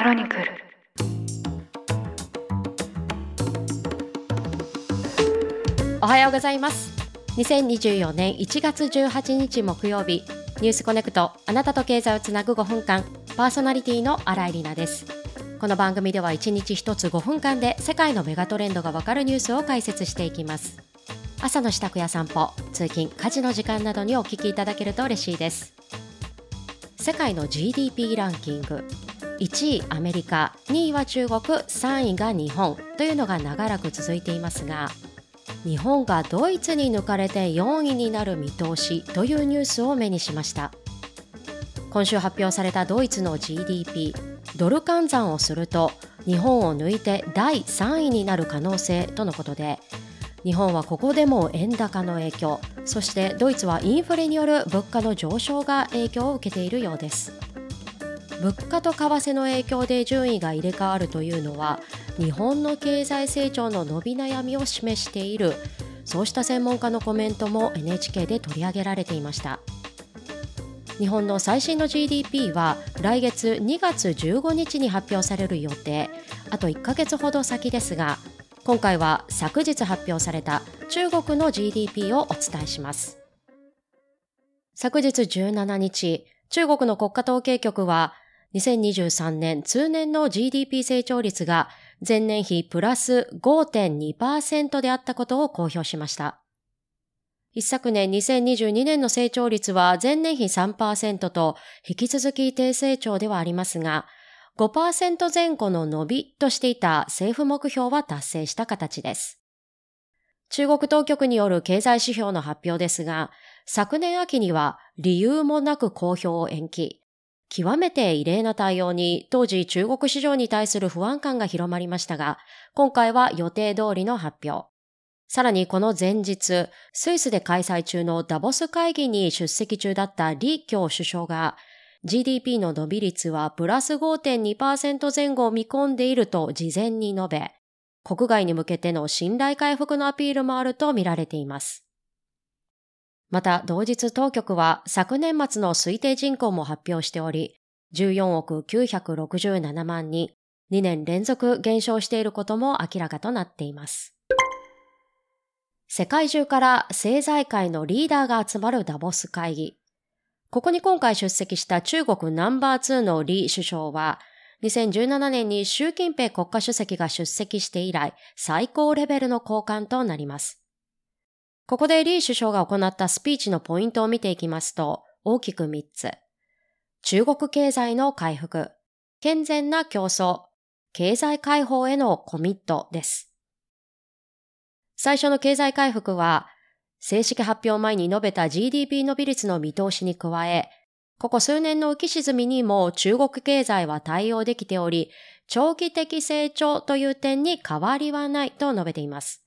クロニクル。おはようございます。2024年1月18日木曜日ニュースコネクトあなたと経済をつなぐ5分間パーソナリティの新井里奈です。この番組では1日1つ5分間で世界のメガトレンドがわかるニュースを解説していきます。朝の支度や散歩通勤家事の時間などにお聞きいただけると嬉しいです。世界の GDP ランキング。1位アメリカ2位は中国3位が日本。というのが長らく続いていますが日本がドイツに抜かれて4位になる見通しというニュースを目にしました。今週発表されたドイツの GDP ドル換算をすると日本を抜いて第3位になる可能性とのことで日本はここでも円高の影響そしてドイツはインフレによる物価の上昇が影響を受けているようです。物価と為替の影響で順位が入れ替わるというのは日本の経済成長の伸び悩みを示している。そうした専門家のコメントも NHK で取り上げられていました。日本の最新の GDP は来月2月15日に発表される予定。あと1ヶ月ほど先ですが今回は昨日発表された中国の GDP をお伝えします。昨日17日中国の国家統計局は2023年通年の GDP 成長率が前年比プラス5.2%であったことを公表しました。一昨年2022年の成長率は前年比3%と引き続き低成長ではありますが、5%前後の伸びとしていた政府目標は達成した形です。中国当局による経済指標の発表ですが、昨年秋には理由もなく公表を延期。極めて異例な対応に当時中国市場に対する不安感が広まりましたが、今回は予定通りの発表。さらにこの前日、スイスで開催中のダボス会議に出席中だった李強首相が、GDP の伸び率はプラス5.2%前後を見込んでいると事前に述べ、国外に向けての信頼回復のアピールもあると見られています。また同日当局は昨年末の推定人口も発表しており、14億967万人、2年連続減少していることも明らかとなっています。世界中から政財界のリーダーが集まるダボス会議。ここに今回出席した中国ナンバー2の李首相は、2017年に習近平国家主席が出席して以来、最高レベルの交換となります。ここでリー首相が行ったスピーチのポイントを見ていきますと、大きく3つ。中国経済の回復、健全な競争、経済解放へのコミットです。最初の経済回復は、正式発表前に述べた GDP 伸び率の見通しに加え、ここ数年の浮き沈みにも中国経済は対応できており、長期的成長という点に変わりはないと述べています。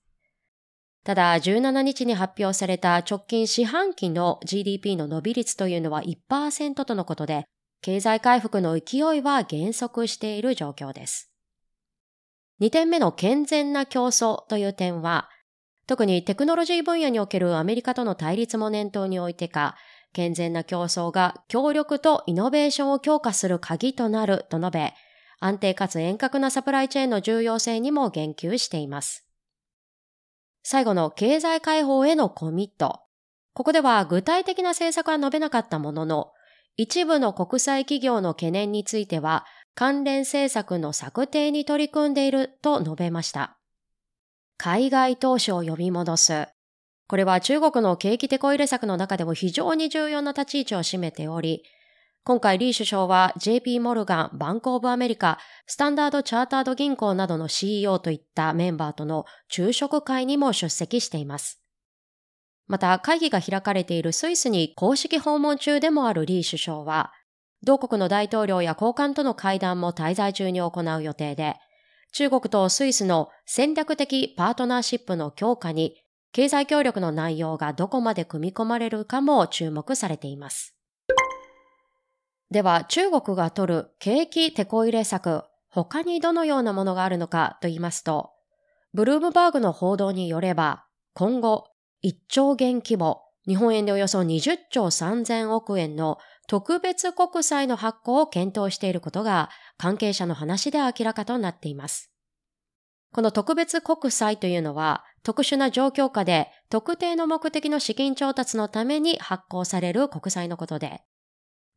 ただ、17日に発表された直近四半期の GDP の伸び率というのは1%とのことで、経済回復の勢いは減速している状況です。2点目の健全な競争という点は、特にテクノロジー分野におけるアメリカとの対立も念頭においてか、健全な競争が協力とイノベーションを強化する鍵となると述べ、安定かつ遠隔なサプライチェーンの重要性にも言及しています。最後の経済解放へのコミット。ここでは具体的な政策は述べなかったものの、一部の国際企業の懸念については、関連政策の策定に取り組んでいると述べました。海外投資を呼び戻す。これは中国の景気手こ入れ策の中でも非常に重要な立ち位置を占めており、今回リー首相は JP モルガン、バンクオブアメリカ、スタンダードチャータード銀行などの CEO といったメンバーとの昼食会にも出席しています。また会議が開かれているスイスに公式訪問中でもあるリー首相は、同国の大統領や高官との会談も滞在中に行う予定で、中国とスイスの戦略的パートナーシップの強化に経済協力の内容がどこまで組み込まれるかも注目されています。では中国が取る景気テこ入れ策、他にどのようなものがあるのかと言いますと、ブルームバーグの報道によれば、今後1兆元規模、日本円でおよそ20兆3000億円の特別国債の発行を検討していることが関係者の話で明らかとなっています。この特別国債というのは特殊な状況下で特定の目的の資金調達のために発行される国債のことで、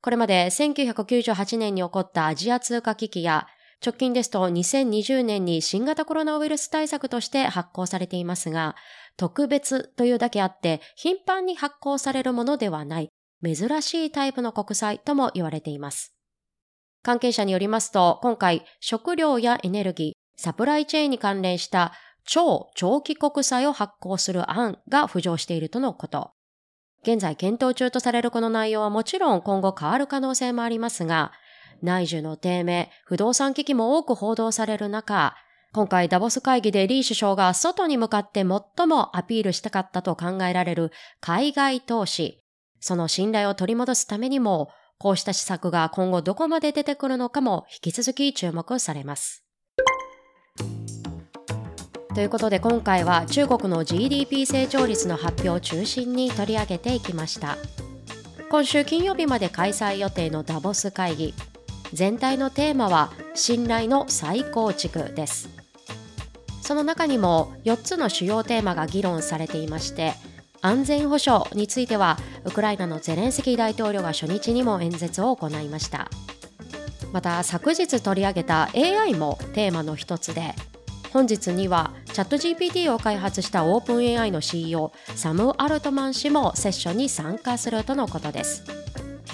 これまで1998年に起こったアジア通貨危機や直近ですと2020年に新型コロナウイルス対策として発行されていますが、特別というだけあって頻繁に発行されるものではない珍しいタイプの国債とも言われています。関係者によりますと、今回食料やエネルギー、サプライチェーンに関連した超長期国債を発行する案が浮上しているとのこと。現在検討中とされるこの内容はもちろん今後変わる可能性もありますが、内需の低迷、不動産危機も多く報道される中、今回ダボス会議でリー首相が外に向かって最もアピールしたかったと考えられる海外投資、その信頼を取り戻すためにも、こうした施策が今後どこまで出てくるのかも引き続き注目されます。ということで今回は中国の GDP 成長率の発表を中心に取り上げていきました。今週金曜日まで開催予定のダボス会議全体のテーマは信頼の再構築です。その中にも4つの主要テーマが議論されていまして安全保障についてはウクライナのゼレンスキー大統領が初日にも演説を行いました。また昨日取り上げた AI もテーマの一つで本日にはチャット GPT を開発したオープン AI の CEO サム・アルトマン氏もセッションに参加するとのことです。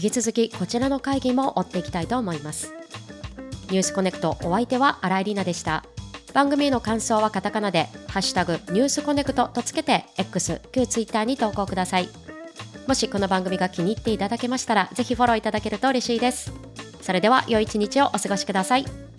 引き続きこちらの会議も追っていきたいと思います。ニュースコネクトお相手は新井里奈でした。番組への感想はカタカナでハッシュタグニュースコネクトとつけて X、旧 Twitter に投稿ください。もしこの番組が気に入っていただけましたらぜひフォローいただけると嬉しいです。それでは良い一日をお過ごしください。